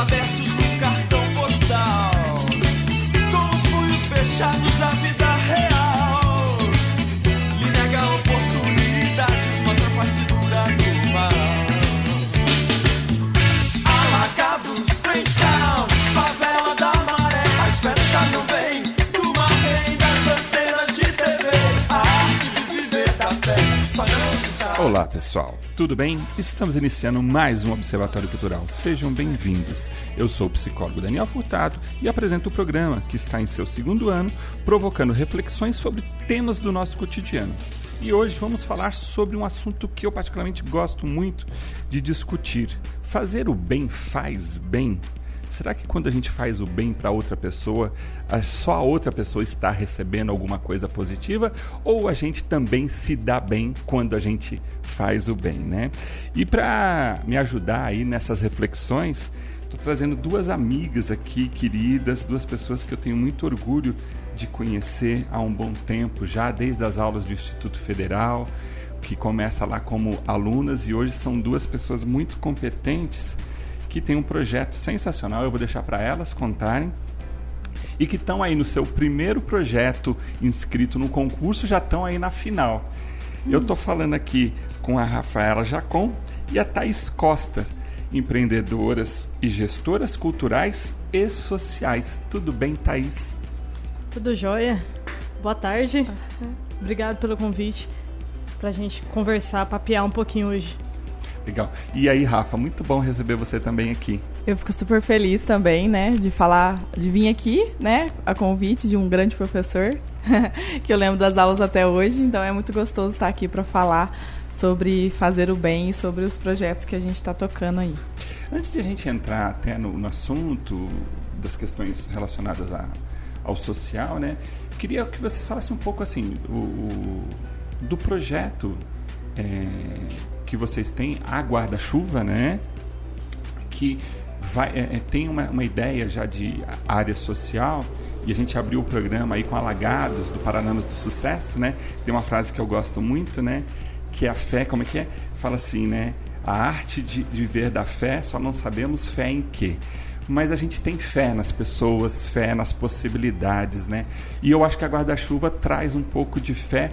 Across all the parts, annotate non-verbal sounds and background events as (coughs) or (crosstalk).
abertos no cartão postal. Com os punhos fechados da Olá pessoal, tudo bem? Estamos iniciando mais um Observatório Cultural. Sejam bem-vindos. Eu sou o psicólogo Daniel Furtado e apresento o programa que está em seu segundo ano, provocando reflexões sobre temas do nosso cotidiano. E hoje vamos falar sobre um assunto que eu particularmente gosto muito de discutir. Fazer o bem faz bem? Será que quando a gente faz o bem para outra pessoa, só a outra pessoa está recebendo alguma coisa positiva? Ou a gente também se dá bem quando a gente faz o bem, né? E para me ajudar aí nessas reflexões, estou trazendo duas amigas aqui, queridas, duas pessoas que eu tenho muito orgulho de conhecer há um bom tempo, já desde as aulas do Instituto Federal, que começa lá como alunas e hoje são duas pessoas muito competentes que têm um projeto sensacional. Eu vou deixar para elas contarem. E que estão aí no seu primeiro projeto inscrito no concurso, já estão aí na final. Eu estou falando aqui com a Rafaela Jacon e a Thaís Costa, empreendedoras e gestoras culturais e sociais. Tudo bem, Thaís? Tudo jóia? Boa tarde. Obrigado pelo convite pra gente conversar, papear um pouquinho hoje. Legal. E aí, Rafa, muito bom receber você também aqui. Eu fico super feliz também, né, de falar, de vir aqui, né, a convite de um grande professor, (laughs) que eu lembro das aulas até hoje, então é muito gostoso estar aqui para falar sobre fazer o bem e sobre os projetos que a gente está tocando aí. Antes de a gente entrar até no, no assunto das questões relacionadas a, ao social, né? Queria que vocês falassem um pouco assim o, o- do projeto é, que vocês têm, a guarda-chuva, né? Que vai, é, é, tem uma, uma ideia já de área social e a gente abriu o programa aí com Alagados do Paranamas do Sucesso, né? Tem uma frase que eu gosto muito, né? Que é a fé, como é que é? Fala assim, né? A arte de de viver da fé, só não sabemos fé em quê. Mas a gente tem fé nas pessoas, fé nas possibilidades, né? E eu acho que a guarda-chuva traz um pouco de fé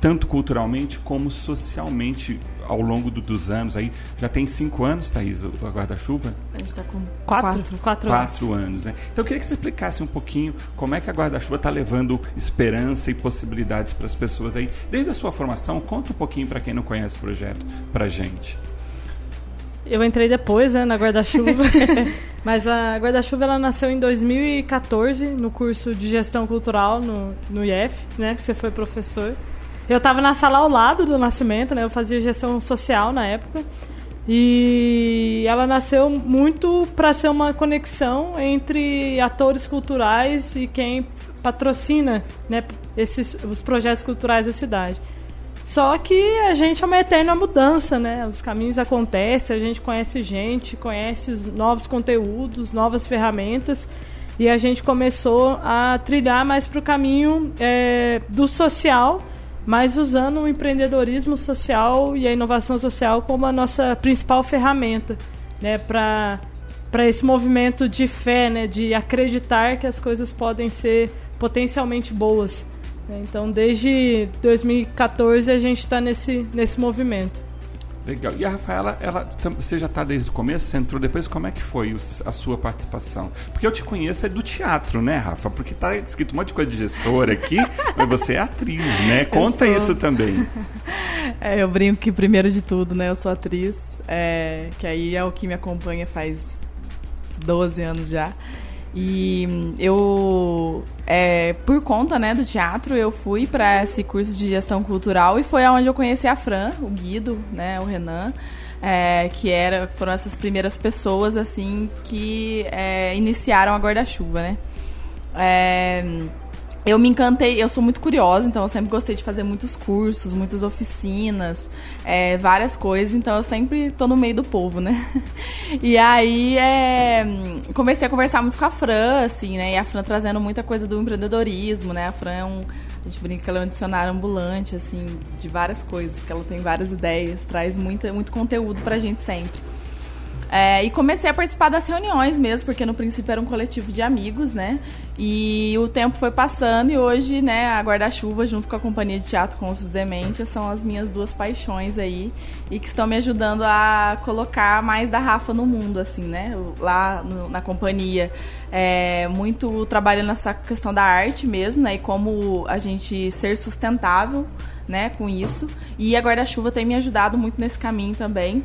tanto culturalmente como socialmente ao longo do- dos anos aí já tem cinco anos Thaís a guarda-chuva A gente está com Quatro? Quatro, anos. quatro anos né então eu queria que você explicasse um pouquinho como é que a guarda-chuva está levando esperança e possibilidades para as pessoas aí desde a sua formação conta um pouquinho para quem não conhece o projeto para gente Eu entrei depois, né, na guarda-chuva. (laughs) Mas a guarda-chuva ela nasceu em 2014 no curso de gestão cultural no, no IF, né, que você foi professor. Eu estava na sala ao lado do nascimento, né? Eu fazia gestão social na época. E ela nasceu muito para ser uma conexão entre atores culturais e quem patrocina, né, esses os projetos culturais da cidade. Só que a gente é uma eterna mudança, né? Os caminhos acontecem, a gente conhece gente, conhece os novos conteúdos, novas ferramentas, e a gente começou a trilhar mais para o caminho é, do social, mas usando o empreendedorismo social e a inovação social como a nossa principal ferramenta, né? Para esse movimento de fé, né? De acreditar que as coisas podem ser potencialmente boas. Então, desde 2014 a gente está nesse, nesse movimento. Legal. E a Rafaela, ela, você já está desde o começo? Você entrou depois? Como é que foi a sua participação? Porque eu te conheço é do teatro, né, Rafa? Porque está escrito um monte de coisa de gestora aqui, (laughs) mas você é atriz, né? Conta isso também. (laughs) É, eu brinco que, primeiro de tudo, né, eu sou atriz, é, que aí é o que me acompanha faz 12 anos já. E eu, é, por conta né, do teatro, eu fui para esse curso de gestão cultural e foi aonde eu conheci a Fran, o Guido, né, o Renan, é, que era, foram essas primeiras pessoas assim que é, iniciaram a guarda-chuva, né? Eu me encantei, eu sou muito curiosa, então eu sempre gostei de fazer muitos cursos, muitas oficinas, é, várias coisas, então eu sempre tô no meio do povo, né? (laughs) E aí é, comecei a conversar muito com a Fran, assim, né? E a Fran trazendo muita coisa do empreendedorismo, né? A Fran é um. A gente brinca que ela é um dicionário ambulante, assim, de várias coisas, porque ela tem várias ideias, traz muita, muito conteúdo pra gente sempre. É, e comecei a participar das reuniões mesmo, porque no princípio era um coletivo de amigos, né? E o tempo foi passando e hoje, né, a Guarda-Chuva, junto com a Companhia de Teatro com os Demência, são as minhas duas paixões aí e que estão me ajudando a colocar mais da Rafa no mundo, assim, né? Lá no, na companhia. É, muito trabalhando nessa questão da arte mesmo, né? E como a gente ser sustentável, né, com isso. E a Guarda-Chuva tem me ajudado muito nesse caminho também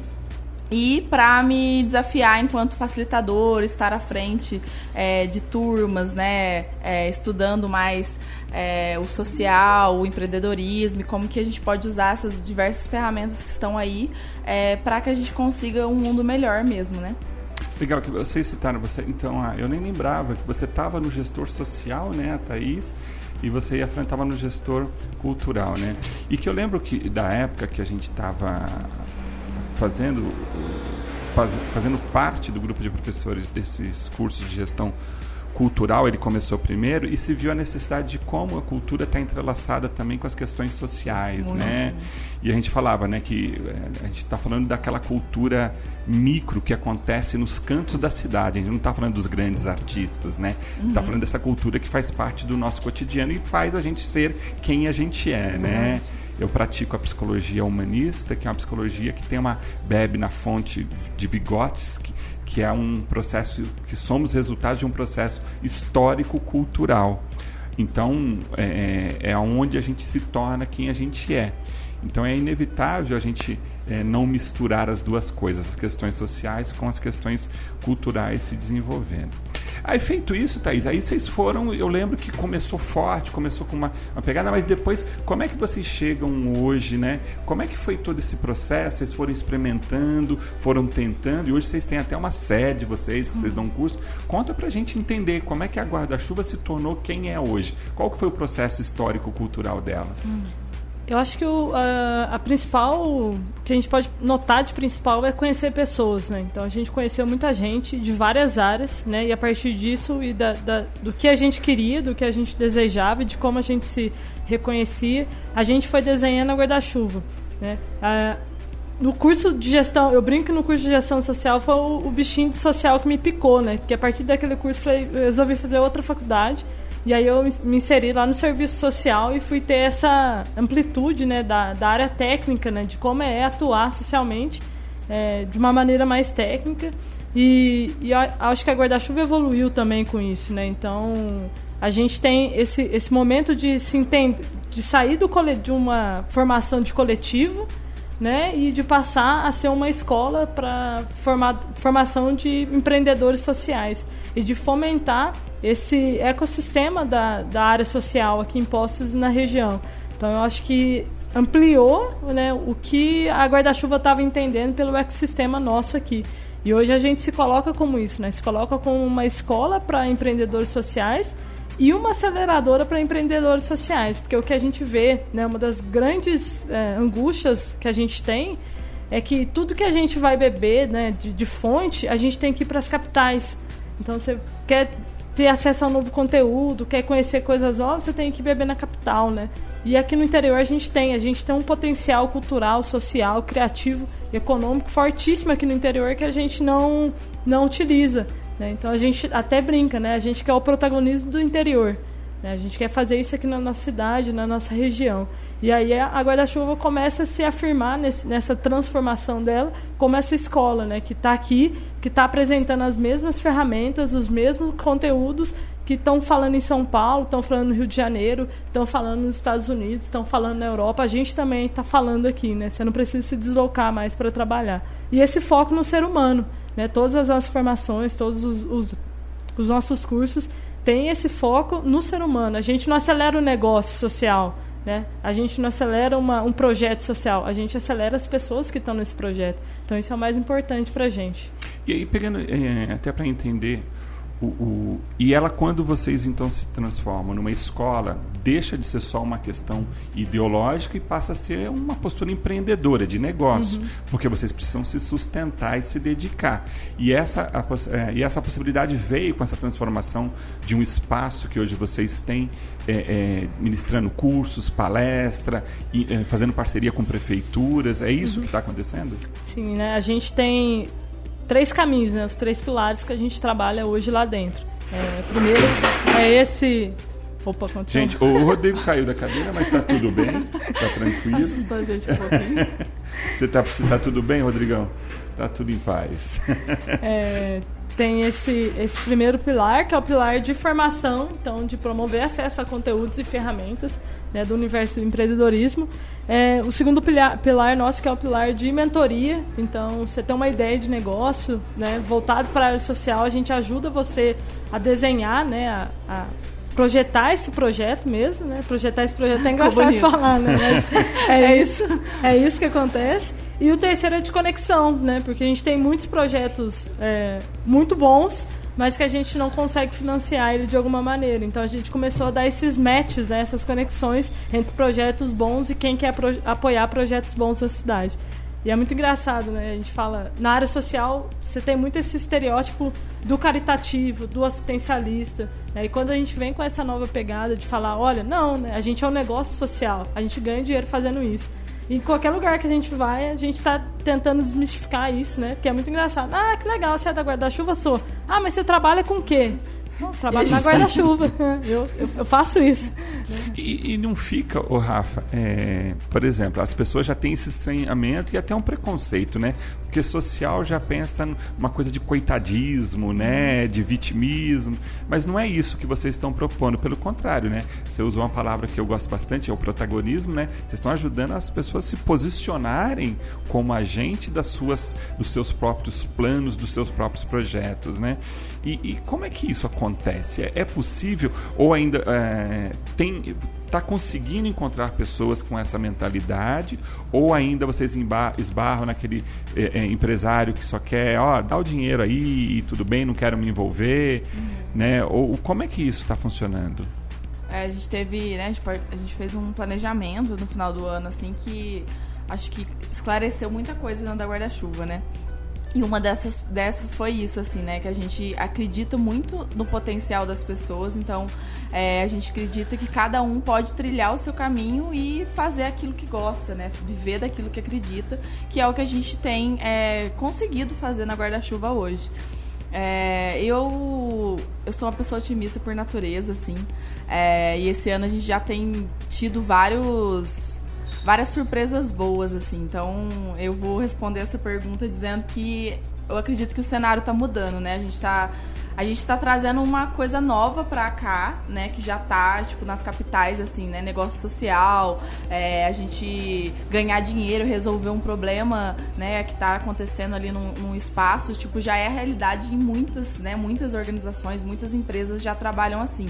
e para me desafiar enquanto facilitador, estar à frente é, de turmas, né, é, estudando mais é, o social, o empreendedorismo e como que a gente pode usar essas diversas ferramentas que estão aí é, para que a gente consiga um mundo melhor mesmo, né? Legal que vocês citaram você. Então, ah, eu nem lembrava que você estava no gestor social, né, a Thaís, e você e a Fran estava no gestor cultural, né? E que eu lembro que da época que a gente estava fazendo, fazendo parte do grupo de professores desses cursos de gestão cultural, ele começou primeiro e se viu a necessidade de como a cultura está entrelaçada também com as questões sociais, Muito. né? E a gente falava, né, que eh, a gente está falando daquela cultura micro que acontece nos cantos da cidade. A gente não está falando dos grandes artistas, né? Está uhum. falando dessa cultura que faz parte do nosso cotidiano e faz a gente ser quem a gente é, Exatamente. né? Eu pratico a psicologia humanista, que é uma psicologia que tem uma bebe na fonte de Vygotsky, que é um processo que somos resultados de um processo histórico-cultural. Então, é, é onde a gente se torna quem a gente é. Então, é inevitável a gente é, não misturar as duas coisas, as questões sociais com as questões culturais se desenvolvendo. Aí feito isso, Thaís, aí vocês foram, eu lembro que começou forte, começou com uma, uma pegada, mas depois, como é que vocês chegam hoje, né? Como é que foi todo esse processo? Vocês foram experimentando, foram tentando, e hoje vocês têm até uma sede, vocês, que vocês dão curso. Conta pra gente entender como é que a Guarda-Chuva se tornou quem é hoje. Qual que foi o processo histórico-cultural dela? Hum. Eu acho que o, a, a, principal, que a gente pode notar de principal é conhecer pessoas, né? Então a gente conheceu muita gente de várias áreas, né? E a partir disso e da, da, do que a gente queria, do que a gente desejava e de como a gente se reconhecia, a gente foi desenhando a guarda-chuva, né? A, no curso de gestão, eu brinco que no curso de gestão social foi o, o bichinho social que me picou, né? Porque a partir daquele curso falei, eu resolvi fazer outra faculdade e aí eu me inseri lá no serviço social e fui ter essa amplitude né, da, da área técnica, né, de como é atuar socialmente é, de uma maneira mais técnica. E, e acho que a guarda-chuva evoluiu também com isso, né? Então a gente tem esse, esse momento de se entender, de sair do de uma formação de coletivo né, e de passar a ser uma escola para formação de empreendedores sociais e de fomentar esse ecossistema da, da área social aqui em Poços na região. Então eu acho que ampliou né, o que a guarda-chuva estava entendendo pelo ecossistema nosso aqui. E hoje a gente se coloca como isso, né? Se coloca como uma escola para empreendedores sociais e uma aceleradora para empreendedores sociais, porque o que a gente vê, né, uma das grandes é, angústias que a gente tem é que tudo que a gente vai beber né, de, de fonte, a gente tem que ir para as capitais. Então você quer ter acesso a novo conteúdo, quer conhecer coisas novas, você tem que beber na capital, né? E aqui no interior a gente tem, a gente tem um potencial cultural, social, criativo, econômico fortíssimo aqui no interior que a gente não não utiliza. Né? Então a gente até brinca, né? A gente quer o protagonismo do interior. Né? A gente quer fazer isso aqui na nossa cidade, na nossa região. E aí a guarda-chuva começa a se afirmar nesse, nessa transformação dela como essa escola, né, que está aqui, que está apresentando as mesmas ferramentas, os mesmos conteúdos que estão falando em São Paulo, estão falando no Rio de Janeiro, estão falando nos Estados Unidos, estão falando na Europa. A gente também está falando aqui, né? Você não precisa se deslocar mais para trabalhar. E esse foco no ser humano, né? Todas as nossas formações, todos os, os, os nossos cursos têm esse foco no ser humano. A gente não acelera o negócio social, né? A gente não acelera uma, um projeto social, a gente acelera as pessoas que estão nesse projeto. Então isso é o mais importante para a gente. E aí, pegando é, até para entender o, o, e ela, quando vocês então se transformam numa escola, deixa de ser só uma questão ideológica e passa a ser uma postura empreendedora, de negócio, uhum. porque vocês precisam se sustentar e se dedicar. E essa, a, é, e essa possibilidade veio com essa transformação de um espaço que hoje vocês têm, é, é, ministrando cursos, palestra, e, é, fazendo parceria com prefeituras. É isso uhum. que está acontecendo? Sim, né? A gente tem três caminhos, né? Os três pilares que a gente trabalha hoje lá dentro. É, primeiro é esse. Opa, continua. Gente, o Rodrigo caiu da cadeira, mas está tudo bem, está tranquilo. Assustou a gente um pouquinho. (laughs) você está tá tudo bem, Rodrigão? Está tudo em paz. (laughs) É, tem esse, esse primeiro pilar, que é o pilar de formação, então de promover acesso a conteúdos e ferramentas né, do universo do empreendedorismo. É, o segundo pilar, pilar, nosso que é o pilar de mentoria. Então, você tem uma ideia de negócio né, voltado para a área social, a gente ajuda você a desenhar, né, a, a projetar esse projeto mesmo, né? Projetar esse projeto é engraçado falar, né? Mas (laughs) é isso, é isso que acontece. E o terceiro é de conexão, né? Porque a gente tem muitos projetos é, muito bons, mas que a gente não consegue financiar ele de alguma maneira. Então a gente começou a dar esses matches, né, essas conexões entre projetos bons e quem quer pro apoiar projetos bons da cidade. E é muito engraçado, né? A gente fala, na área social, você tem muito esse estereótipo do caritativo, do assistencialista. Né? E quando a gente vem com essa nova pegada de falar, olha, não, né? a gente é um negócio social, a gente ganha dinheiro fazendo isso. E em qualquer lugar que a gente vai, a gente está tentando desmistificar isso, né? Porque é muito engraçado. Ah, que legal, você é da guarda-chuva? Sou. Ah, mas você trabalha com o quê? trabalho na guarda-chuva. (laughs) eu, eu, eu, faço isso. E, e não fica, o Rafa, é, por exemplo, as pessoas já têm esse estranhamento e até um preconceito, né? Porque social já pensa numa coisa de coitadismo, né? De vitimismo. Mas não é isso que vocês estão propondo. Pelo contrário, né? Você usou uma palavra que eu gosto bastante, é o protagonismo, né? Vocês estão ajudando as pessoas a se posicionarem como agente das suas, dos seus próprios planos, dos seus próprios projetos, né? E, e como é que isso acontece? É, é possível ou ainda é, tem está conseguindo encontrar pessoas com essa mentalidade ou ainda vocês esbarram naquele é, é, empresário que só quer, ó, dá o dinheiro aí e tudo bem, não quero me envolver, uhum. né? Ou como é que isso está funcionando? É, a gente teve, né, a gente, a gente fez um planejamento no final do ano, assim, que acho que esclareceu muita coisa dentro da guarda-chuva, né? E uma dessas, dessas foi isso, assim, né? Que a gente acredita muito no potencial das pessoas, então é, a gente acredita que cada um pode trilhar o seu caminho e fazer aquilo que gosta, né? Viver daquilo que acredita, que é o que a gente tem é, conseguido fazer na guarda-chuva hoje. É, eu, eu sou uma pessoa otimista por natureza, assim, é, e esse ano a gente já tem tido vários várias surpresas boas, assim. Então, eu vou responder essa pergunta dizendo que eu acredito que o cenário está mudando, né? A gente está a gente tá trazendo uma coisa nova pra cá, né? Que já tá, tipo, nas capitais, assim, né? Negócio social, é, a gente ganhar dinheiro, resolver um problema, né? Que tá acontecendo ali num, num, espaço, tipo, já é a realidade em muitas, né? Muitas organizações, muitas empresas já trabalham assim.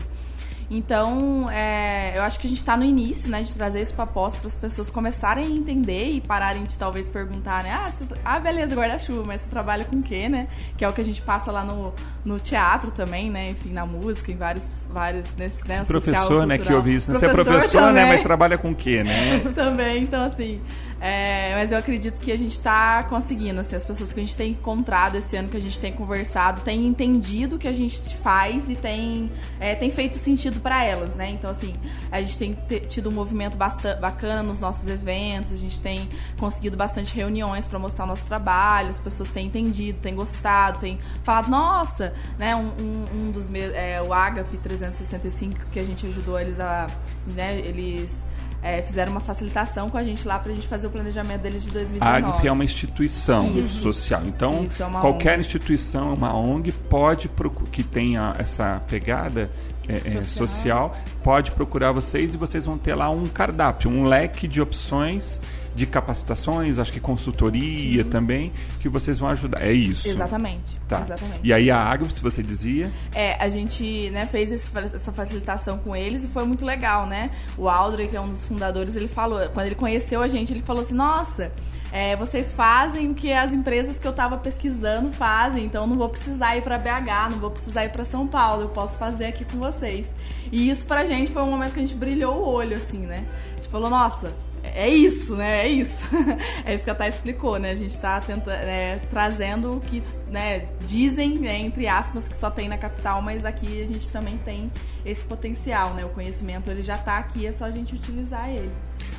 Então, é, eu acho que a gente está no início, né, de trazer isso para posse para as pessoas começarem a entender e pararem de talvez perguntar, né? Ah, você, ah beleza, guarda-chuva, mas você trabalha com o quê, né? Que é o que a gente passa lá no, no teatro também, né? Enfim, na música, em vários, vários nesse, né? Professor, social, né, que ouvi isso. Né? Você é professor, também. né? Mas trabalha com o quê, né? (laughs) também, então assim. É, mas eu acredito que a gente está conseguindo, assim, as pessoas que a gente tem encontrado esse ano, que a gente tem conversado, têm entendido o que a gente faz e tem, é, tem feito sentido para elas, né? Então, assim, a gente tem tido um movimento bastante bacana nos nossos eventos, a gente tem conseguido bastante reuniões para mostrar o nosso trabalho, as pessoas têm entendido, têm gostado, têm falado, nossa, né? Um, um, um dos meus, é, o Agape 365, que a gente ajudou eles a, né, eles é, fizeram uma facilitação com a gente lá pra gente fazer o planejamento deles de 2019. A AGP é uma instituição Isso. social. Então, é qualquer ONG. instituição, uma ONG, pode que tenha essa pegada é, é, social, pode procurar vocês e vocês vão ter lá um cardápio, um leque de opções de capacitações, acho que consultoria também, que vocês vão ajudar. É isso. Exatamente. Tá. Exatamente. E aí a Agro, se você dizia, É, a gente né, fez esse- essa facilitação com eles e foi muito legal, né? O Aldrey, que é um dos fundadores, ele falou, quando ele conheceu a gente, ele falou assim, nossa, é, vocês fazem o que as empresas que eu tava pesquisando fazem, então eu não vou precisar ir pra BH, não vou precisar ir pra São Paulo, eu posso fazer aqui com vocês. E isso pra gente foi um momento que a gente brilhou o olho, assim, né? A gente falou, nossa, é isso, né? É isso. (laughs) é isso que a Thay explicou, né? A gente tá tenta, né, trazendo o que né, dizem, né, entre aspas, que só tem na capital, mas aqui a gente também tem esse potencial, né? O conhecimento ele já tá aqui, é só a gente utilizar ele.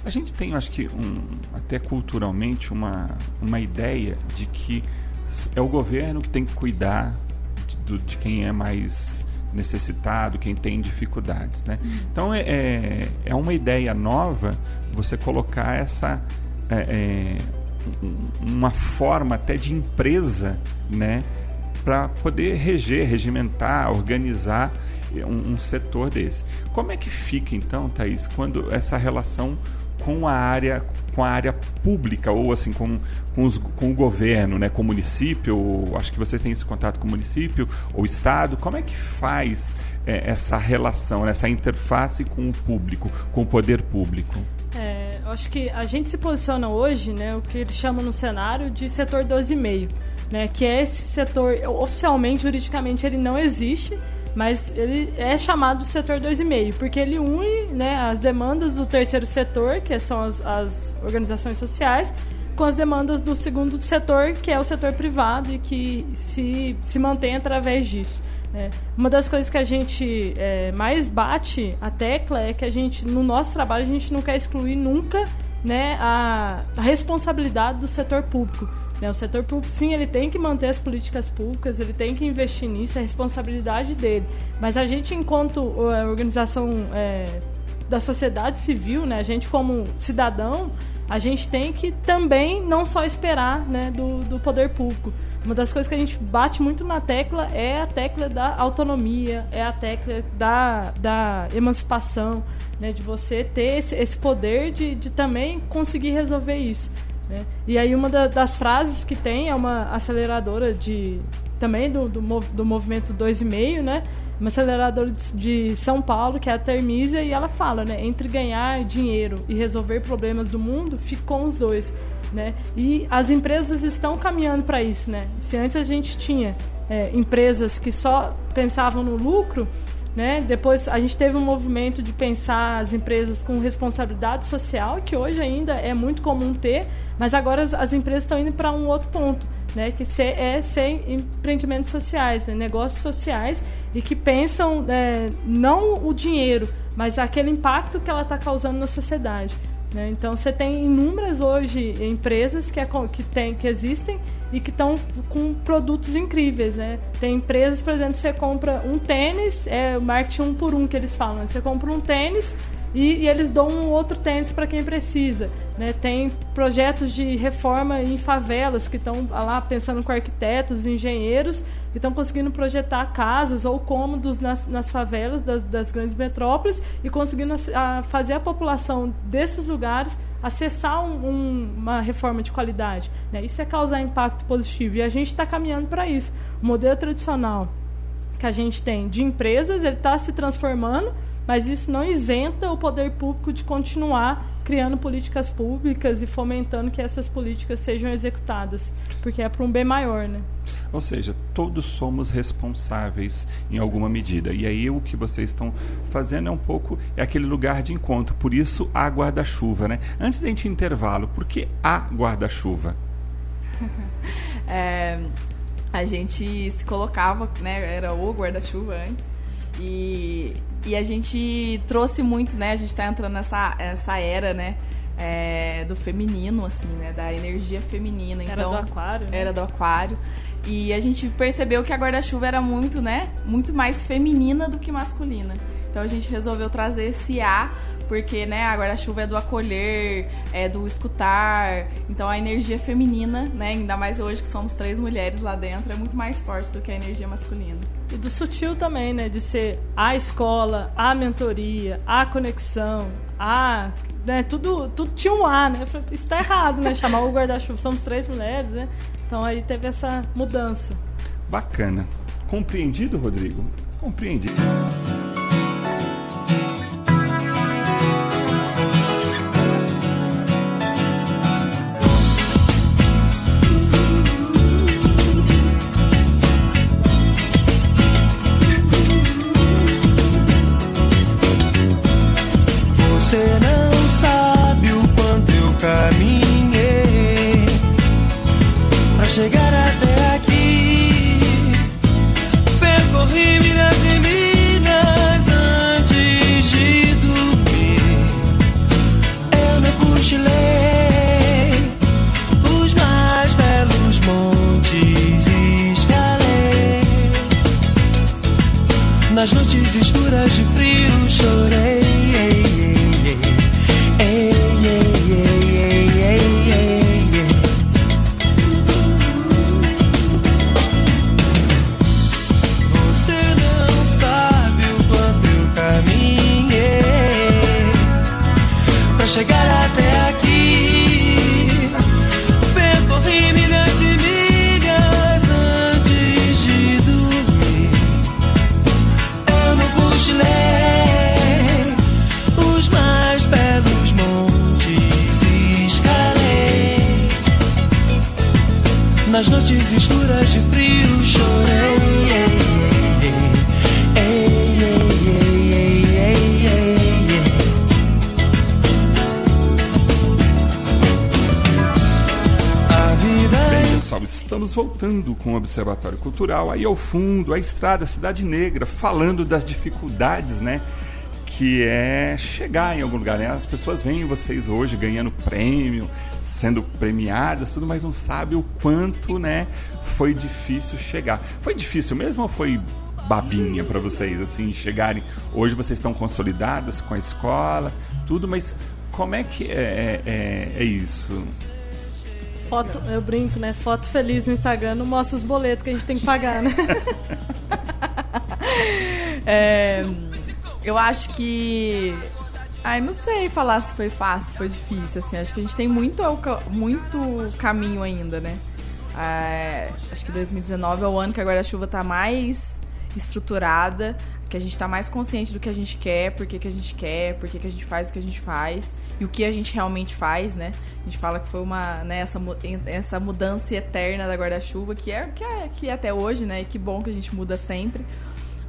A gente tem, acho que, um, até culturalmente, uma, uma ideia de que é o governo que tem que cuidar de, do- de quem é mais necessitado, quem tem dificuldades, né? Então, é, é, é uma ideia nova você colocar essa... é, é, um- uma forma até de empresa, né? Para poder reger, regimentar, organizar um, um setor desse. Como é que fica então, Thaís, quando essa relação com a área com a área pública ou assim com, com, os- com o governo, né, com o município, acho que vocês têm esse contato com o município ou estado, como é que faz eh, essa relação, essa interface com o público, com o poder público? É, acho que a gente se posiciona hoje, né, o que eles chamam no cenário de setor 12,5, né, que é esse setor, oficialmente, juridicamente, ele não existe, mas ele é chamado de setor 2,5, porque ele une né, as demandas do terceiro setor, que são as, as organizações sociais, com as demandas do segundo setor, que é o setor privado e que se, se mantém através disso. Né. Uma das coisas que a gente é, mais bate a tecla é que a gente, no nosso trabalho, a gente não quer excluir nunca né, a, a responsabilidade do setor público. né. O setor público, sim, ele tem que manter as políticas públicas, ele tem que investir nisso, é responsabilidade dele. Mas a gente, enquanto é, organização é, da sociedade civil, né, a gente como cidadão, a gente tem que também não só esperar né, do, do poder público. Uma das coisas que a gente bate muito na tecla é a tecla da autonomia, é a tecla da, da emancipação, né, de você ter esse, esse poder de, de também conseguir resolver isso. Né. E aí uma da- das frases que tem é uma aceleradora de também do, do, do movimento 2,5, né? Uma aceleradora de, de São Paulo, que é a Termísia, e ela fala, né? Entre ganhar dinheiro e resolver problemas do mundo, ficam os dois, né? E as empresas estão caminhando para isso, né? Se antes a gente tinha é, empresas que só pensavam no lucro, né? Depois a gente teve um movimento de pensar as empresas com responsabilidade social, que hoje ainda é muito comum ter, mas agora as, as empresas estão indo para um outro ponto, né? Que ser, é ser empreendimentos sociais, né? negócios sociais e que pensam é, não o dinheiro, mas aquele impacto que ela está causando na sociedade. Né? Então você tem inúmeras hoje empresas que, é, que, tem, que existem e que estão com produtos incríveis. Né? Tem empresas, por exemplo, você compra um tênis, é o marketing um por um que eles falam. né? Você compra um tênis e, e eles dão um outro tênis para quem precisa. Né? Tem projetos de reforma em favelas que estão lá pensando com arquitetos, engenheiros, que estão conseguindo projetar casas ou cômodos nas, nas favelas das, das grandes metrópoles e conseguindo a- fazer a população desses lugares acessar um- um- uma reforma de qualidade. Né? Isso é causar impacto positivo e a gente está caminhando para isso. O modelo tradicional que a gente tem de empresas, ele está se transformando, mas isso não isenta o poder público de continuar criando políticas públicas e fomentando que essas políticas sejam executadas, porque é para um bem maior, né? Ou seja, todos somos responsáveis em alguma medida. E aí o que vocês estão fazendo é um pouco é aquele lugar de encontro. Por isso há guarda-chuva, né? Antes da gente intervalo, por que há guarda-chuva? (laughs) É, a gente se colocava, né? Era o guarda-chuva antes. E, e a gente trouxe muito, né? A gente tá entrando nessa essa era, né? é, do feminino, assim, né? Da energia feminina. Era então, do aquário. né? Era do aquário. E a gente percebeu que a guarda-chuva era muito, né? Muito mais feminina do que masculina. Então a gente resolveu trazer esse A porque, né, a guarda-chuva é do acolher, é do escutar. Então a energia feminina, né, ainda mais hoje que somos três mulheres lá dentro, é muito mais forte do que a energia masculina. E do sutil também, né? De ser a escola, a mentoria, a conexão, a. Né, tudo, tudo tinha um A, né? Eu falei, isso tá errado, né? Chamar o guarda-chuva. Somos três mulheres, né? Então aí teve essa mudança. Bacana. Compreendido, Rodrigo? Compreendido. Noites escuras de frio chorei. Ei, ei, ei, ei, ei, ei, ei. A vida Bem, pessoal, estamos voltando com o Observatório Cultural. Aí ao fundo, a estrada Cidade Negra, falando das dificuldades, né? Que é chegar em algum lugar, né? As pessoas veem vocês hoje ganhando prêmio, sendo premiadas, tudo, mas não sabe o quanto, né? Foi difícil chegar. Foi difícil mesmo ou foi babinha para vocês, assim, chegarem? Hoje vocês estão consolidadas com a escola, tudo, mas como é que é, é, é isso? Foto, eu brinco, né? Foto feliz no Instagram não mostra os boletos que a gente tem que pagar, né? (laughs) (laughs) É, eu acho que. Ai, não sei falar se foi fácil, foi difícil, assim. Acho que a gente tem muito, muito caminho ainda, né? É, acho que 2019 é o ano que a guarda-chuva tá mais estruturada, que a gente tá mais consciente do que a gente quer, por que, que a gente quer, por que, que a gente faz o que a gente faz e o que a gente realmente faz, né? A gente fala que foi uma, né, essa, essa mudança eterna da guarda-chuva, que é, que é que é até hoje, né? E que bom que a gente muda sempre.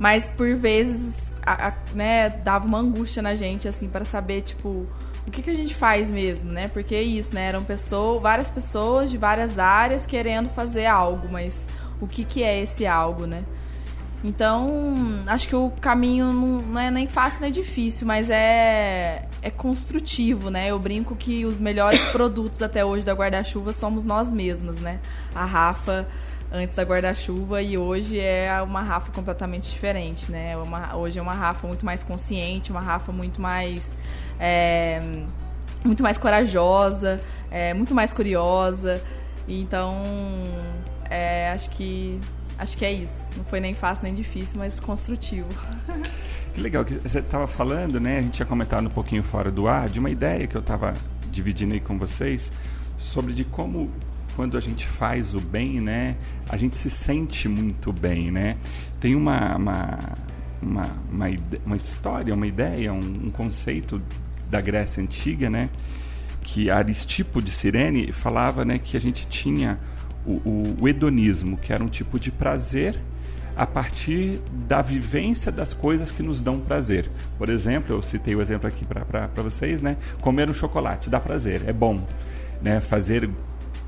Mas por vezes, a- a- né, dava uma angústia na gente, assim, para saber, tipo, o que, que a gente faz mesmo, né? Porque é isso, né? Eram pessoas, várias pessoas de várias áreas querendo fazer algo, mas o que, que é esse algo, né? Então, acho que o caminho não, não é nem fácil nem difícil, mas é, é construtivo, né? Eu brinco que os melhores (coughs) produtos até hoje da guarda-chuva somos nós mesmas, né? A Rafa antes da guarda-chuva e hoje é uma Rafa completamente diferente, né? Uma- hoje é uma Rafa muito mais consciente, uma Rafa muito mais. é, muito mais corajosa, é, muito mais curiosa. Então, é, acho que acho que é isso. Não foi nem fácil nem difícil, mas construtivo. Que legal que você estava falando, né? A gente tinha comentado um pouquinho fora do ar de uma ideia que eu estava dividindo aí com vocês sobre de como quando a gente faz o bem, né? A gente se sente muito bem, né? Tem uma uma, uma, uma, uma história, uma ideia, um, um conceito da Grécia antiga, né? Que Aristipo de Cirene falava, né? Que a gente tinha o, o, o hedonismo, que era um tipo de prazer a partir da vivência das coisas que nos dão prazer. Por exemplo, eu citei o exemplo aqui para vocês, né? Comer um chocolate dá prazer, é bom. Né? Fazer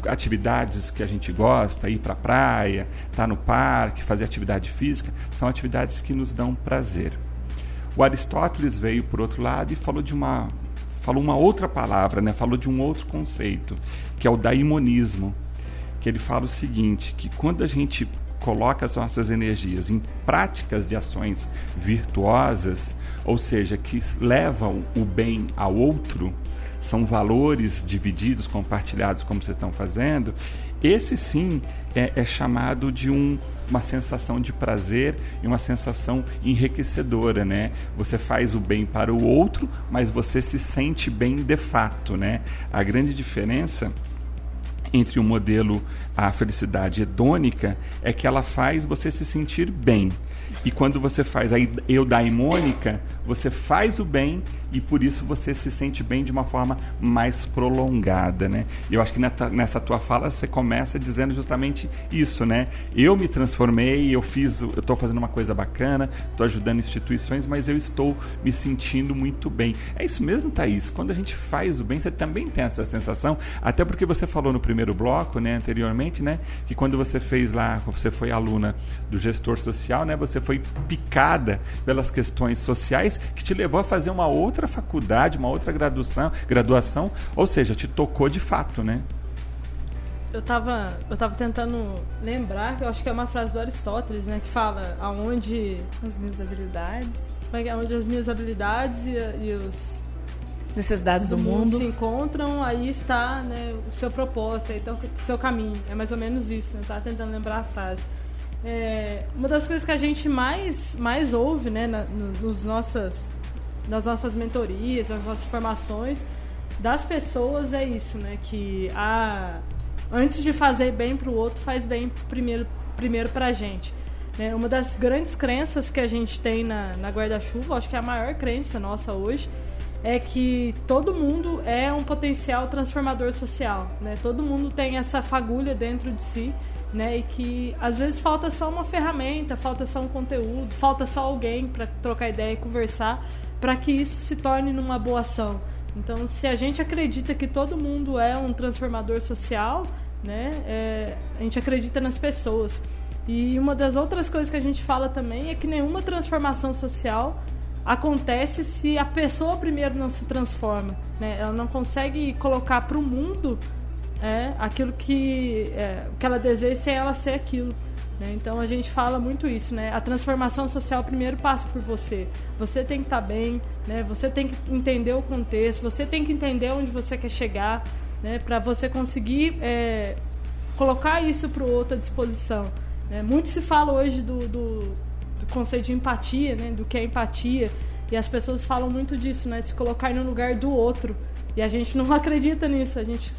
atividades que a gente gosta, ir para a praia, estar no parque, fazer atividade física, são atividades que nos dão prazer. O Aristóteles veio por outro lado e falou de uma falou uma outra palavra, né? Falou de um outro conceito, que é o daimonismo, que ele fala o seguinte, que quando a gente coloca as nossas energias em práticas de ações virtuosas, ou seja, que levam o bem ao outro, são valores divididos, compartilhados, como vocês estão fazendo, esse sim é, é chamado de um, uma sensação de prazer e uma sensação enriquecedora, né? Você faz o bem para o outro, mas você se sente bem de fato, né? A grande diferença entre o modelo a felicidade hedônica é que ela faz você se sentir bem. E quando você faz a eudaimônica, você faz o bem e por isso você se sente bem de uma forma mais prolongada, né? Eu acho que nessa tua fala você começa dizendo justamente isso, né? Eu me transformei, eu fiz, eu estou fazendo uma coisa bacana, estou ajudando instituições, mas eu estou me sentindo muito bem. É isso mesmo, Thaís? Quando a gente faz o bem, você também tem essa sensação, até porque você falou no primeiro bloco, né, anteriormente, né, que quando você fez lá, você foi aluna do gestor social, né, você foi picada pelas questões sociais que te levou a fazer uma outra faculdade, uma outra graduação, graduação, ou seja, te tocou de fato, né? Eu estava eu tava tentando lembrar, que eu acho que é uma frase do Aristóteles, né, que fala aonde as minhas habilidades, é onde as minhas habilidades e, e os necessidades do, do mundo. mundo se encontram, aí está né, o seu propósito, então o seu caminho. É mais ou menos isso. Eu estava tentando lembrar a frase. É, uma das coisas que a gente mais, mais ouve né, na, nos nossas, nas nossas mentorias, nas nossas formações das pessoas é isso, né? Que a, antes de fazer bem para o outro, faz bem primeiro, primeiro para a gente. Né? Uma das grandes crenças que a gente tem na, na guarda-chuva, acho que é a maior crença nossa hoje, é que todo mundo é um potencial transformador social, né? Todo mundo tem essa fagulha dentro de si né? E que às vezes falta só uma ferramenta, falta só um conteúdo, falta só alguém para trocar ideia e conversar, para que isso se torne numa boa ação. Então, se a gente acredita que todo mundo é um transformador social, né? É, a gente acredita nas pessoas. E uma das outras coisas que a gente fala também é que nenhuma transformação social acontece se a pessoa primeiro não se transforma, né? Ela não consegue colocar para o mundo é, aquilo que, é, que ela deseja sem ela ser aquilo. Né? Então a gente fala muito isso, né? A transformação social primeiro passa por você. Você tem que estar tá bem, né? Você tem que entender o contexto, você tem que entender onde você quer chegar, né? Para você conseguir é, colocar isso para o outro à disposição. Né? Muito se fala hoje do, do, do, conceito de empatia, né? Do que é empatia e as pessoas falam muito disso, né? Se colocar no lugar do outro. E a gente não (laughs) acredita nisso, a gente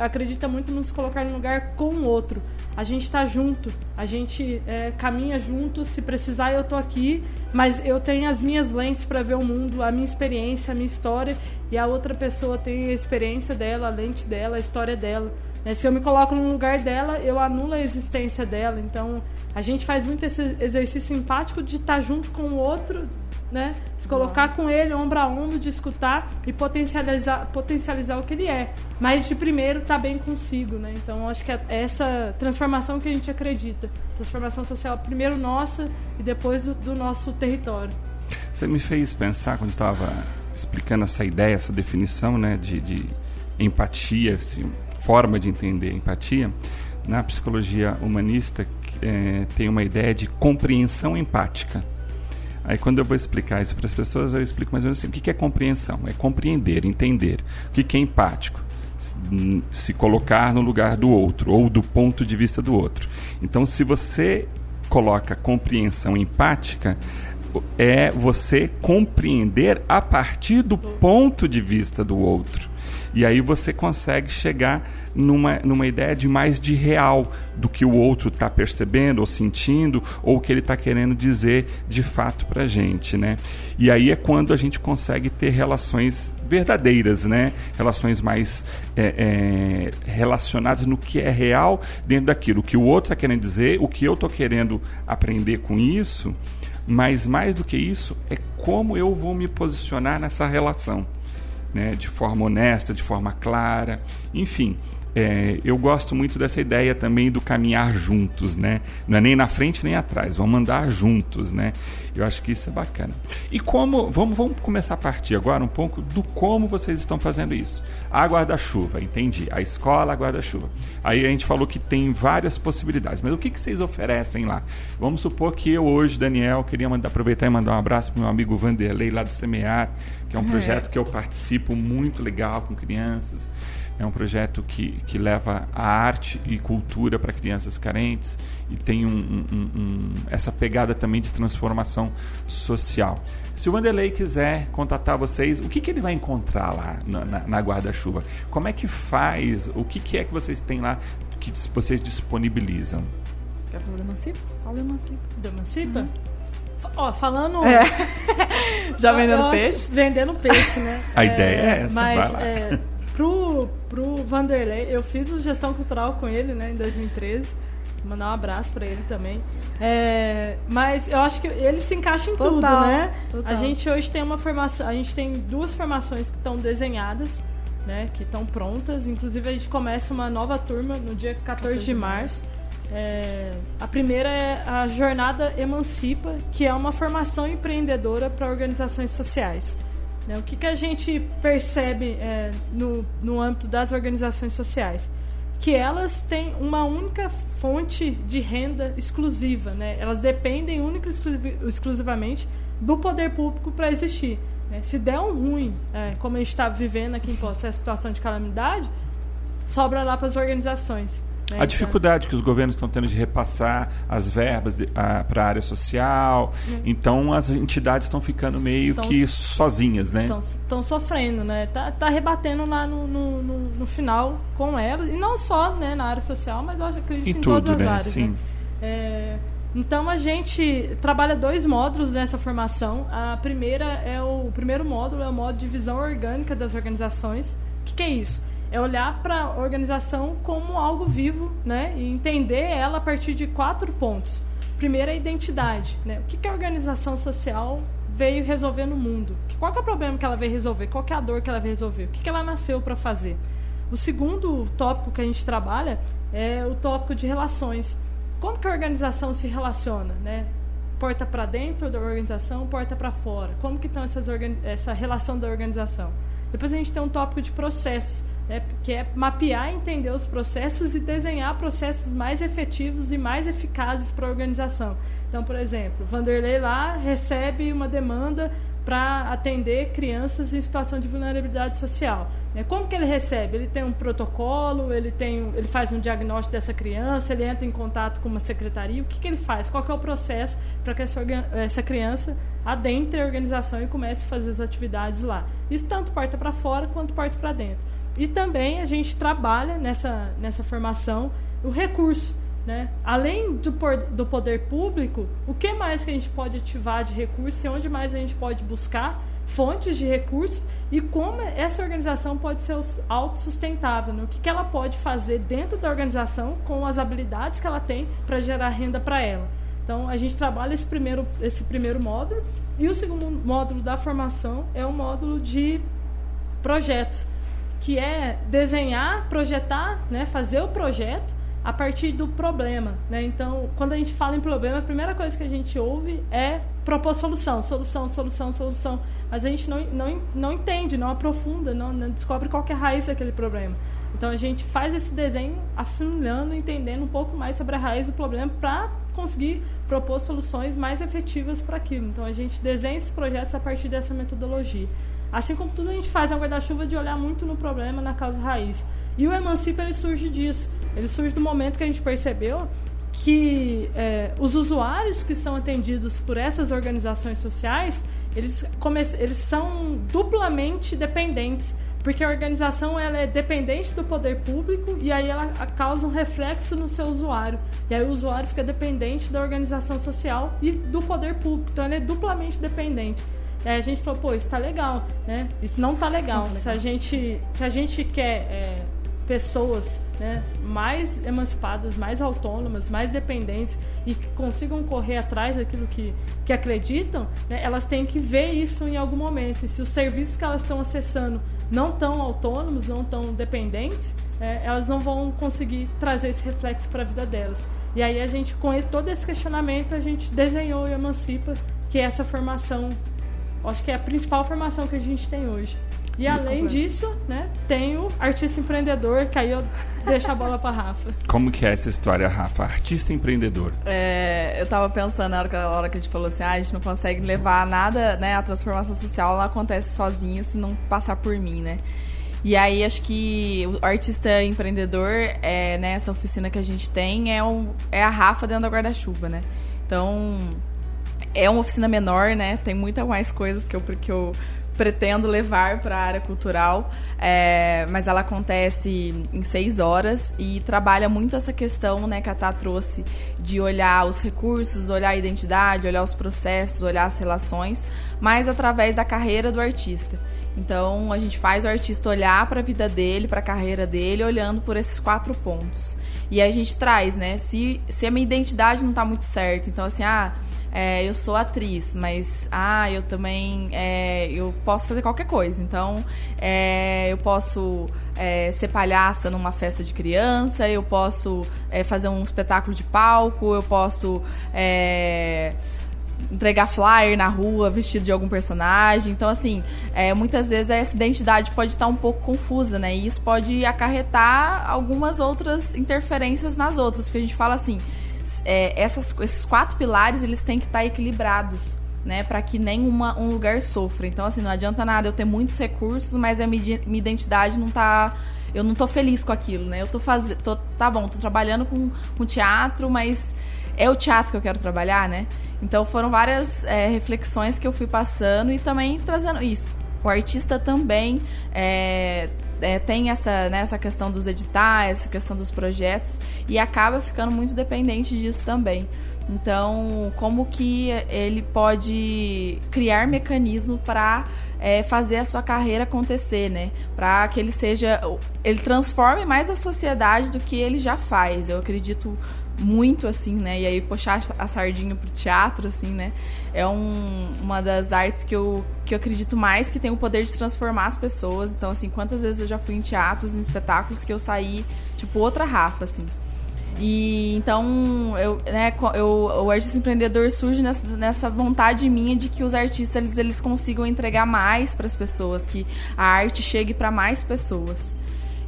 acredita muito nos colocar no lugar com o outro. A gente está junto, a gente é, caminha junto, se precisar eu tô aqui, mas eu tenho as minhas lentes para ver o mundo, a minha experiência, a minha história, e a outra pessoa tem a experiência dela, a lente dela, a história dela. É, se eu me coloco no lugar dela, eu anulo a existência dela. Então, a gente faz muito esse exercício empático de estar tá junto com o outro, né? Colocar com ele ombro a ombro, de escutar e potencializar, potencializar o que ele é. Mas de primeiro tá bem consigo, né? Então acho que é essa transformação que a gente acredita. Transformação social primeiro nossa e depois do, do nosso território. Você me fez pensar quando estava explicando essa ideia, essa definição, né, de, de empatia, assim, forma de entender empatia. Na psicologia humanista é, tem uma ideia de compreensão empática. Aí quando eu vou explicar isso para as pessoas, eu explico mais ou menos assim, o que é compreensão? É compreender, entender. O que é empático? Se colocar no lugar do outro ou do ponto de vista do outro. Então, se você coloca compreensão empática, é você compreender a partir do ponto de vista do outro. E aí você consegue chegar numa, numa ideia de mais de real do que o outro está percebendo ou sentindo ou o que ele está querendo dizer de fato para a gente, né? E aí é quando a gente consegue ter relações verdadeiras, né? Relações mais é, é, relacionadas no que é real dentro daquilo o que o outro está querendo dizer, o que eu estou querendo aprender com isso, mas mais do que isso é como eu vou me posicionar nessa relação, né? De forma honesta, de forma clara, enfim é, eu gosto muito dessa ideia também do caminhar juntos, né? Não é nem na frente nem atrás, vamos andar juntos, né? Eu acho que isso é bacana. E como, vamos, vamos começar a partir agora um pouco do como vocês estão fazendo isso. A guarda-chuva, entendi. A escola, a guarda-chuva. Aí a gente falou que tem várias possibilidades, mas o que, que vocês oferecem lá? Vamos supor que eu hoje, Daniel, queria mandar, aproveitar e mandar um abraço para meu amigo Vanderlei lá do Semear, que é um é. projeto que eu participo muito legal com crianças. É um projeto que, que leva a arte e cultura para crianças carentes e tem um, um, um, essa pegada também de transformação social. Se o Vanderlei quiser contatar vocês, o que, que ele vai encontrar lá na, na, na guarda-chuva? Como é que faz? O que, que é que vocês têm lá que vocês disponibilizam? Quer falar do Emancipa? Fala do Emancipa. Do Emancipa? Hum. Ó, falando. É. (laughs) Já vendendo peixe? Vendendo peixe, né? A é, ideia é essa. Mas é, pro, pro Vanderlei, eu fiz o gestão cultural com ele, né, em 2013. Vou mandar um abraço para ele também. É, mas eu acho que ele se encaixa em total, tudo, né? Total. A gente hoje tem uma formação, a gente tem duas formações que estão desenhadas, né, que estão prontas. Inclusive a gente começa uma nova turma no dia 14 de março. É, a primeira é a Jornada Emancipa, que é uma formação empreendedora para organizações sociais. Né? O que, que a gente percebe é, no, no âmbito das organizações sociais? Que elas têm uma única fonte de renda exclusiva, né? elas dependem única e exclusivamente do poder público para existir. Né? Se der um ruim, é, como a gente está vivendo aqui em Poço, essa situação de calamidade, sobra lá para as organizações. Né? A dificuldade que os governos estão tendo de repassar as verbas para a área social. Uhum. Então as entidades estão ficando meio tão, que sozinhas, né? Estão sofrendo, né? Tá, tá rebatendo lá no, no, no, no, final com elas. E não só né, na área social, mas eu acredito em, em tudo, todas as né? áreas. Sim. Né? É, então a gente trabalha dois módulos nessa formação. A primeira é o, o primeiro módulo é o módulo de visão orgânica das organizações. O que, que é isso? É olhar para a organização como algo vivo, né? E entender ela a partir de quatro pontos. Primeiro, a identidade, né? O que, que a organização social veio resolver no mundo? Qual é o problema que ela veio resolver? Qual é a dor que ela veio resolver? O que, que ela nasceu para fazer? O segundo tópico que a gente trabalha é o tópico de relações. Como que a organização se relaciona, né? Porta para dentro da organização, porta para fora. Como que estão essas essa relação da organização? Depois a gente tem um tópico de processos né, que é mapear, entender os processos e desenhar processos mais efetivos e mais eficazes para a organização. Então, por exemplo, Vanderlei lá recebe uma demanda para atender crianças em situação de vulnerabilidade social. Né. Como que ele recebe? Ele tem um protocolo, ele, tem, ele faz um diagnóstico dessa criança, ele entra em contato com uma secretaria. O que, que ele faz? Qual é o processo para que essa, essa criança adentre a organização e comece a fazer as atividades lá? Isso tanto porta para fora quanto porta para dentro. E também a gente trabalha nessa, nessa formação o recurso. Né? Além do, do poder público, o que mais que a gente pode ativar de recurso e onde mais a gente pode buscar fontes de recursos e como essa organização pode ser autossustentável, né? o que, que ela pode fazer dentro da organização com as habilidades que ela tem para gerar renda para ela. Então, a gente trabalha esse primeiro, esse primeiro módulo e o segundo módulo da formação é o módulo de projetos que é desenhar, projetar, né, fazer o projeto a partir do problema. Né? Então, quando a gente fala em problema, a primeira coisa que a gente ouve é propor solução, solução, solução, solução. Mas a gente não, não, não entende, não aprofunda, não, não descobre qual é a raiz daquele problema. Então, a gente faz esse desenho afinando, entendendo um pouco mais sobre a raiz do problema para conseguir propor soluções mais efetivas para aquilo. Então, a gente desenha esses projetos a partir dessa metodologia. Assim como tudo a gente faz é um guarda-chuva de olhar muito no problema, na causa raiz. E o Emancipa ele surge disso. Ele surge do momento que a gente percebeu que é, os usuários que são atendidos por essas organizações sociais, eles, eles são duplamente dependentes, porque a organização ela é dependente do poder público e aí ela causa um reflexo no seu usuário. E aí o usuário fica dependente da organização social e do poder público, então ele é duplamente dependente. Aí a gente falou, pô, isso tá legal, né? Isso não tá legal. Se a gente, se a gente quer é, pessoas né, mais emancipadas, mais autônomas, mais dependentes e que consigam correr atrás daquilo que, que acreditam, né, elas têm que ver isso em algum momento. E se os serviços que elas estão acessando não tão autônomos, não tão dependentes, é, elas não vão conseguir trazer esse reflexo para a vida delas. E aí a gente, com todo esse questionamento, a gente desenhou o Emancipa, que é essa formação, acho que é a principal formação que a gente tem hoje. E além disso, né, tem o artista empreendedor, que aí eu (laughs) deixo a bola para Rafa. Como que é essa história, Rafa? Artista empreendedor. É, eu tava pensando na hora, que, na hora que a gente falou assim, ah, a gente não consegue levar nada, né, a transformação social não acontece sozinha se não passar por mim, né? E aí acho que o artista empreendedor, é, né, essa oficina que a gente tem, é, um, é a Rafa dentro da guarda-chuva, né? Então, é uma oficina menor, né? Tem muita mais coisas que eu, que eu pretendo levar para a área cultural, é, mas ela acontece em seis horas e trabalha muito essa questão né, que a Tá trouxe de olhar os recursos, olhar a identidade, olhar os processos, olhar as relações, mas através da carreira do artista. Então a gente faz o artista olhar para a vida dele, para a carreira dele, olhando por esses quatro pontos. E a gente traz, né? Se, se a minha identidade não está muito certa, então assim, ah, é, eu sou atriz, mas ah, eu também é, eu posso fazer qualquer coisa. Então, é, eu posso é, ser palhaça numa festa de criança, eu posso é, fazer um espetáculo de palco, eu posso é, entregar flyer na rua vestido de algum personagem. Então, assim, é, muitas vezes essa identidade pode estar um pouco confusa, né? E isso pode acarretar algumas outras interferências nas outras. Porque a gente fala assim, é, essas, esses quatro pilares eles têm que estar equilibrados. Né, para que nenhuma um lugar sofra. Então, assim, não adianta nada eu ter muitos recursos, mas a minha, minha identidade não tá. Eu não tô feliz com aquilo, né? Eu tô fazendo. Tá bom, tô trabalhando com, com teatro, mas é o teatro que eu quero trabalhar, né? Então foram várias é, reflexões que eu fui passando e também trazendo isso. O artista também é, é, tem essa, né, essa questão dos editais, essa questão dos projetos, e acaba ficando muito dependente disso também. Então, como que ele pode criar mecanismo para é, fazer a sua carreira acontecer, né? Para que ele seja, ele transforme mais a sociedade do que ele já faz. Eu acredito muito, assim, né? E aí puxar a sardinha pro teatro, assim, né? É um, uma das artes que eu, que eu acredito mais que tem o poder de transformar as pessoas. Então, assim, quantas vezes eu já fui em teatros, em espetáculos que eu saí, tipo, outra Rafa, assim. E então eu, né, eu, o artista empreendedor surge nessa, nessa vontade minha de que os artistas eles, eles consigam entregar mais para as pessoas, que a arte chegue para mais pessoas.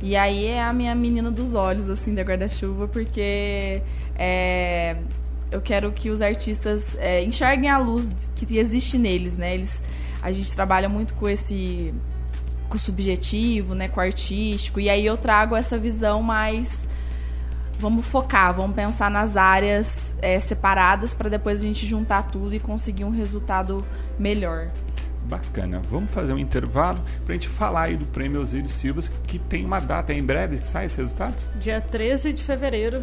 E aí é a minha menina dos olhos, assim, da guarda-chuva, porque é, eu quero que os artistas é, enxerguem a luz que existe neles, né? Eles, a gente trabalha muito com esse com o subjetivo, né, com o artístico, e aí eu trago essa visão mais vamos focar, vamos pensar nas áreas é, separadas para depois a gente juntar tudo e conseguir um resultado melhor. Bacana. Vamos fazer um intervalo para a gente falar aí do Prêmio Osiris Silva, que tem uma data em breve, sai esse resultado? Dia 13 de fevereiro.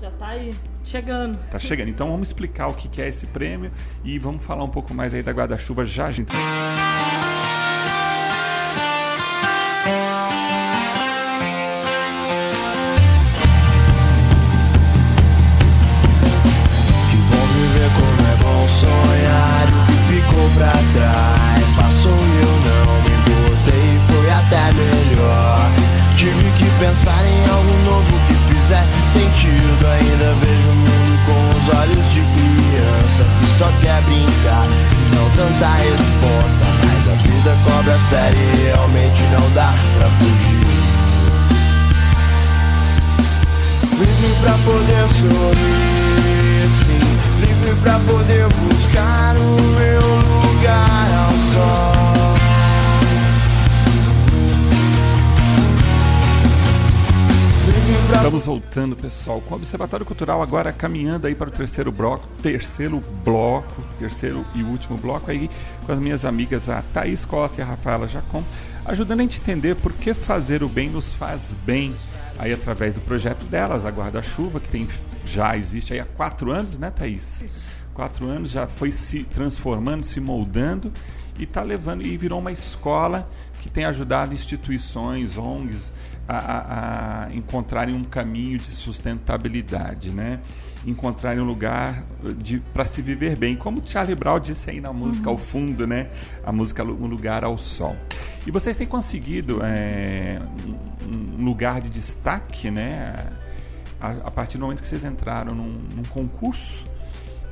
Já está aí chegando. Tá chegando. Então vamos explicar o que é esse prêmio e vamos falar um pouco mais aí da guarda-chuva já, gente. Pessoal, com o Observatório Cultural agora caminhando aí para o terceiro bloco, terceiro bloco, terceiro e último bloco aí com as minhas amigas a Thaís Costa e a Rafaela Jacom, ajudando a gente entender por que fazer o bem nos faz bem, aí através do projeto delas, a Guarda-Chuva, que tem já existe aí há quatro anos, né, Thaís? Quatro anos já foi se transformando, se moldando e está levando e virou uma escola que tem ajudado instituições, ONGs a, a, a encontrarem um caminho de sustentabilidade, né? encontrarem um lugar para se viver bem, como Charlie Brown disse aí na música uhum. ao fundo, né? A música Um Lugar ao Sol. E vocês têm conseguido é, um lugar de destaque, né? A, a, partir do momento que vocês entraram num, num concurso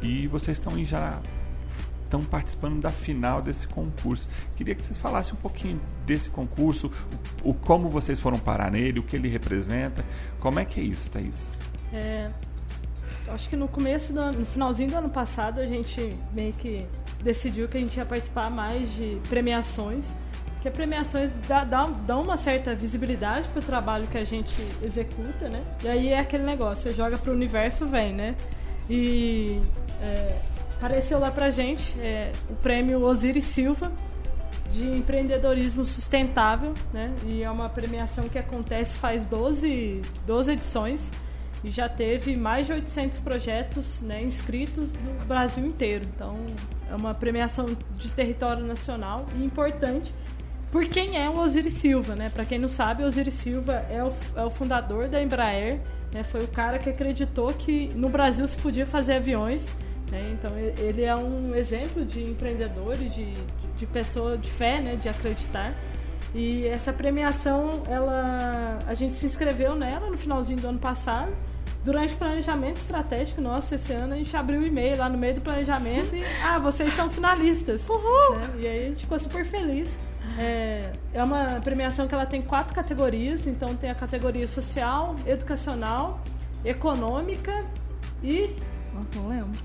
e vocês estão já estão participando da final desse concurso. Queria que vocês falassem um pouquinho desse concurso, o, o como vocês foram parar nele, o que ele representa. Como é que é isso, Thaís? É, acho que no começo, do, no finalzinho do ano passado, a gente meio que decidiu que a gente ia participar mais de premiações, que premiações dão uma certa visibilidade para o trabalho que a gente executa, né? E aí é aquele negócio, você joga para o universo, vem, né? E é, apareceu lá pra gente é, o prêmio Osiris Silva de empreendedorismo sustentável, né? E é uma premiação que acontece faz 12, 12 edições e já teve mais de 800 projetos né, inscritos no Brasil inteiro. Então, é uma premiação de território nacional e importante por quem é o Osiris Silva, né? Para quem não sabe, Osiris Silva é o, é o fundador da Embraer, né? Foi o cara que acreditou que no Brasil se podia fazer aviões, né? Então, ele é um exemplo de empreendedor e de, de, pessoa de fé, né? De acreditar. E essa premiação, ela, a gente se inscreveu nela no finalzinho do ano passado durante o planejamento estratégico nosso esse ano, a gente abriu o e-mail lá no meio do planejamento e, (laughs) ah, vocês são finalistas. Uhul! Né? E aí a gente ficou super feliz. É, é uma premiação que ela tem quatro categorias, então tem a categoria social, educacional, econômica e. Nossa, não lembro.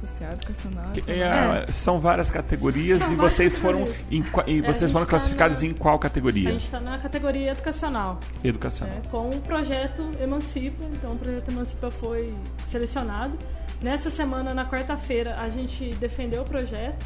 Social, educacional. É, é. São várias categorias são e vocês foram em, e vocês foram tá classificados na, em qual categoria? A gente está na categoria educacional. Educacional. É, com o projeto Emancipa. Então o projeto Emancipa foi selecionado. Nessa semana, na quarta-feira, a gente defendeu o projeto.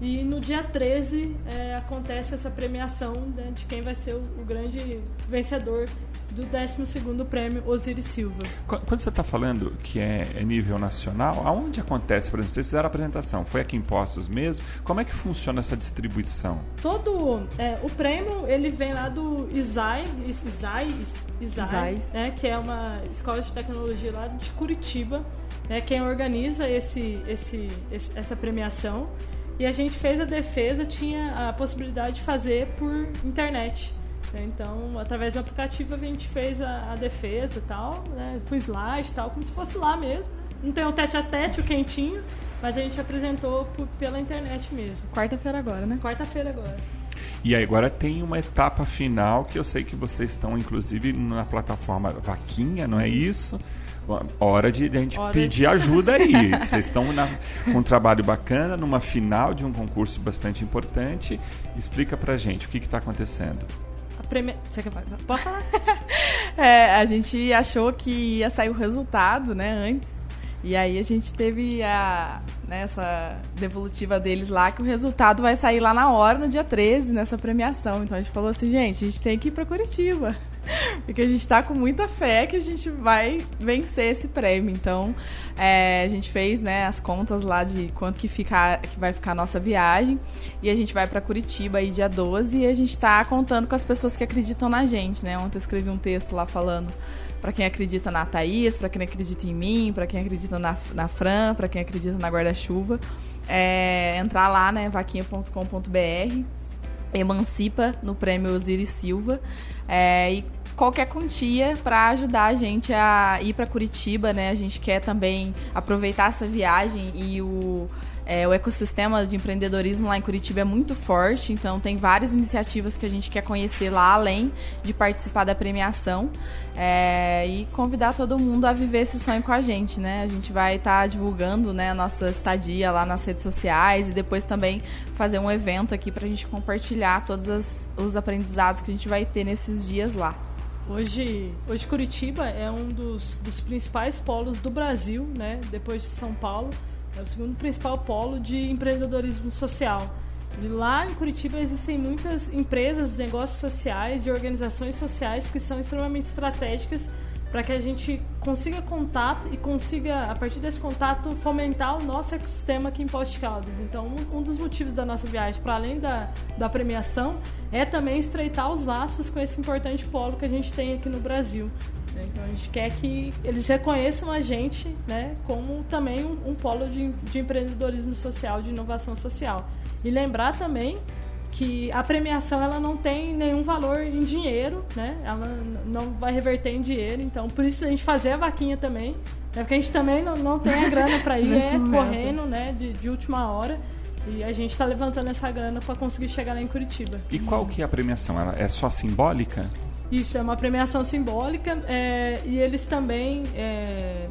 E no dia 13 é, acontece essa premiação né, de quem vai ser o, o grande vencedor do 12º Prêmio Osiris Silva. Quando você está falando que é, é, nível nacional, aonde acontece? Por exemplo, vocês fizeram a apresentação, foi aqui em Postos mesmo? Como é que funciona essa distribuição? Todo é, o prêmio ele vem lá do ISAI, ISAI, ISAI, ISAI. Né, que é uma escola de tecnologia lá de Curitiba, né, quem organiza esse, esse, esse essa premiação. E a gente fez a defesa, tinha a possibilidade de fazer por internet. Então, através do aplicativo, a gente fez a, a defesa e tal, né, com slide e tal, como se fosse lá mesmo. Não tem o tete a tete, o quentinho, mas a gente apresentou por, pela internet mesmo. Quarta-feira agora, né? Quarta-feira agora. E agora tem uma etapa final que eu sei que vocês estão, inclusive, na plataforma Vaquinha, não é isso? Hora de, de a gente Hora pedir de... ajuda aí. (laughs) Vocês estão com um trabalho bacana, numa final de um concurso bastante importante. Explica pra gente o que está acontecendo. Você quer... Pode falar? (laughs) é, a gente achou que ia sair o resultado, né, antes. E aí a gente teve a, né, essa devolutiva deles lá, que o resultado vai sair lá na hora, no dia 13, nessa premiação. Então a gente falou assim, gente, a gente tem que ir para Curitiba. Porque a gente está com muita fé que a gente vai vencer esse prêmio. Então, é, a gente fez né, as contas lá de quanto que, fica, que vai ficar a nossa viagem. E a gente vai para Curitiba aí dia 12 e a gente está contando com as pessoas que acreditam na gente. Né? Ontem eu escrevi um texto lá falando para quem acredita na Thaís, para quem acredita em mim, para quem acredita na, na Fran, para quem acredita na guarda-chuva. É, entrar lá, né, vaquinha.com.br, emancipa no prêmio Osiris Silva. É, e qualquer quantia para ajudar a gente a ir para Curitiba, né? A gente quer também aproveitar essa viagem e o é, o ecossistema de empreendedorismo lá em Curitiba é muito forte, então tem várias iniciativas que a gente quer conhecer lá, além de participar da premiação. É, e convidar todo mundo a viver esse sonho com a gente, né? A gente vai estar tá divulgando né, a nossa estadia lá nas redes sociais e depois também fazer um evento aqui para a gente compartilhar todos as, os aprendizados que a gente vai ter nesses dias lá. Hoje, hoje Curitiba é um dos, dos principais polos do Brasil, né? Depois de São Paulo, é o segundo principal polo de empreendedorismo social. E lá em Curitiba existem muitas empresas, negócios sociais e organizações sociais que são extremamente estratégicas para que a gente consiga contato e consiga, a partir desse contato, fomentar o nosso ecossistema aqui em Poste Caldas. Então, um, um dos motivos da nossa viagem, para além da, da premiação, é também estreitar os laços com esse importante polo que a gente tem aqui no Brasil. Né? Então, a gente quer que eles reconheçam a gente né, como também um, um polo de, de empreendedorismo social, de inovação social. E lembrar também que a premiação ela não tem nenhum valor em dinheiro, né? Ela não vai reverter em dinheiro, então por isso a gente fazer a vaquinha também, é porque a gente também não, não tem a grana para ir, (laughs) é correndo, né, de, de última hora. E a gente está levantando essa grana para conseguir chegar lá em Curitiba. E qual que é a premiação? Ela é só simbólica? Isso, é uma premiação simbólica é, e eles também é,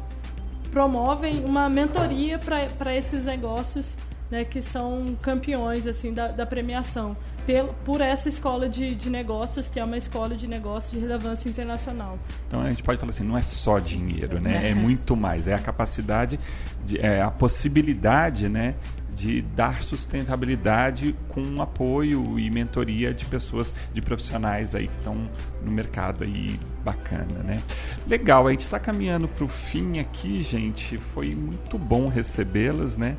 promovem uma mentoria para esses negócios né, que são campeões assim da, da premiação por, por essa escola de, de negócios que é uma escola de negócios de relevância internacional. Então a gente pode falar assim, não é só dinheiro, né? É, é muito mais, é a capacidade, de, é a possibilidade, né, de dar sustentabilidade com apoio e mentoria de pessoas, de profissionais aí que estão no mercado aí bacana, né? Legal, a gente está caminhando para o fim aqui, gente. Foi muito bom recebê-las, né?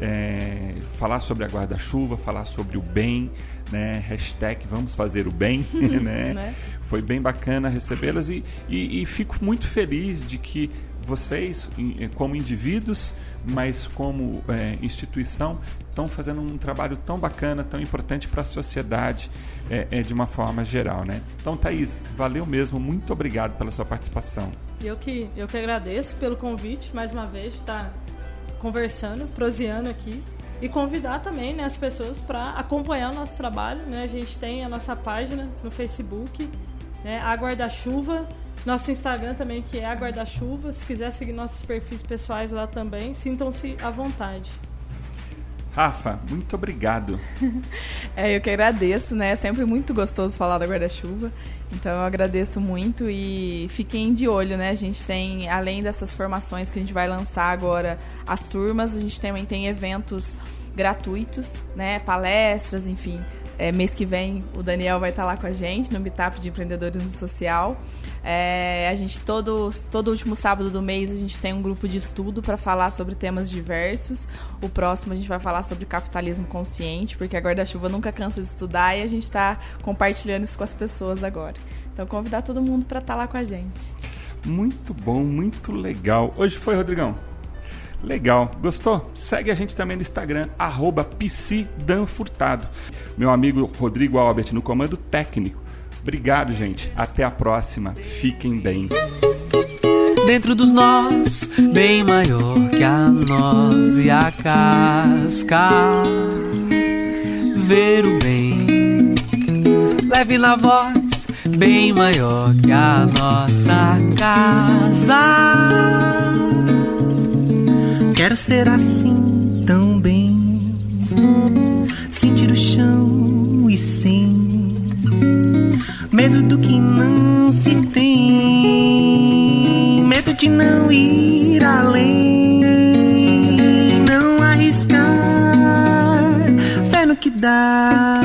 É, falar sobre a guarda-chuva, falar sobre o bem, né? Hashtag vamos fazer o bem, (laughs) né? né? Foi bem bacana recebê-las e, e, e, fico muito feliz de que vocês, como indivíduos, mas como é, instituição, estão fazendo um trabalho tão bacana, tão importante para a sociedade é, é, de uma forma geral, né? Então, Thaís, valeu mesmo, muito obrigado pela sua participação. Eu que, eu que agradeço pelo convite, mais uma vez, tá conversando, proseando aqui e convidar também né, as pessoas para acompanhar o nosso trabalho. Né? A gente tem a nossa página no Facebook, né, a Guarda-Chuva, nosso Instagram também, que é a Guarda-Chuva. Se quiser seguir nossos perfis pessoais lá também, sintam-se à vontade. Rafa, muito obrigado. (laughs) é, eu que agradeço, né? É sempre muito gostoso falar da guarda-chuva. Então eu agradeço muito e fiquem de olho, né? A gente tem, além dessas formações que a gente vai lançar agora, as turmas, a gente também tem eventos gratuitos, né? Palestras, enfim. É, mês que vem o Daniel vai estar lá com a gente no Meetup de Empreendedorismo Social. É, a gente todo, todo último sábado do mês a gente tem um grupo de estudo para falar sobre temas diversos. O próximo a gente vai falar sobre capitalismo consciente, porque a guarda-chuva nunca cansa de estudar e a gente está compartilhando isso com as pessoas agora. Então convidar todo mundo para estar lá com a gente. Muito bom, muito legal. Hoje foi, Rodrigão? Legal, gostou? Segue a gente também no Instagram, arroba. Meu amigo Rodrigo Albert no comando técnico. Obrigado, gente. Até a próxima. Fiquem bem. Dentro dos nós, bem maior que a noz e a casca. Ver o bem, leve na voz, bem maior que a nossa casa. Quero ser assim também. Sentir o chão e sem medo do que não se tem, medo de não ir além, não arriscar, fé no que dá.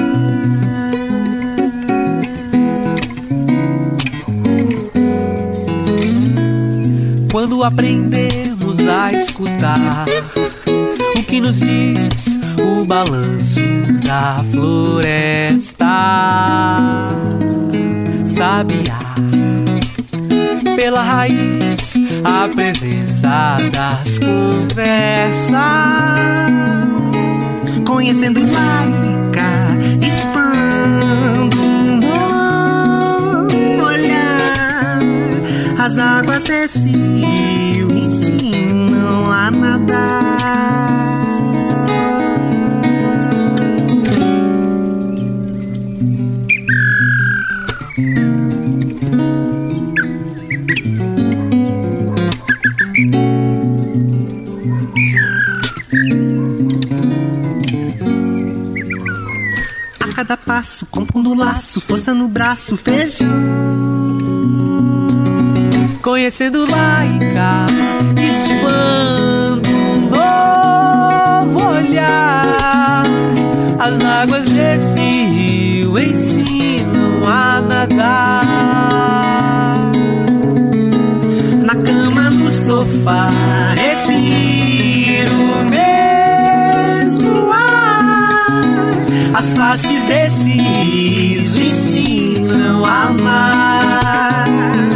Quando aprender a escutar o que nos diz o balanço da floresta. Sabiá, pela raiz, a presença das conversas. Conhecendo laica, expando um novo olhar. As águas desse Passo, compondo laço, força no braço, feijão. Conhecendo laica, expando um novo olhar. As águas desse rio ensinam a nadar. sofá, respiro As faces desse riso ensinam a amar.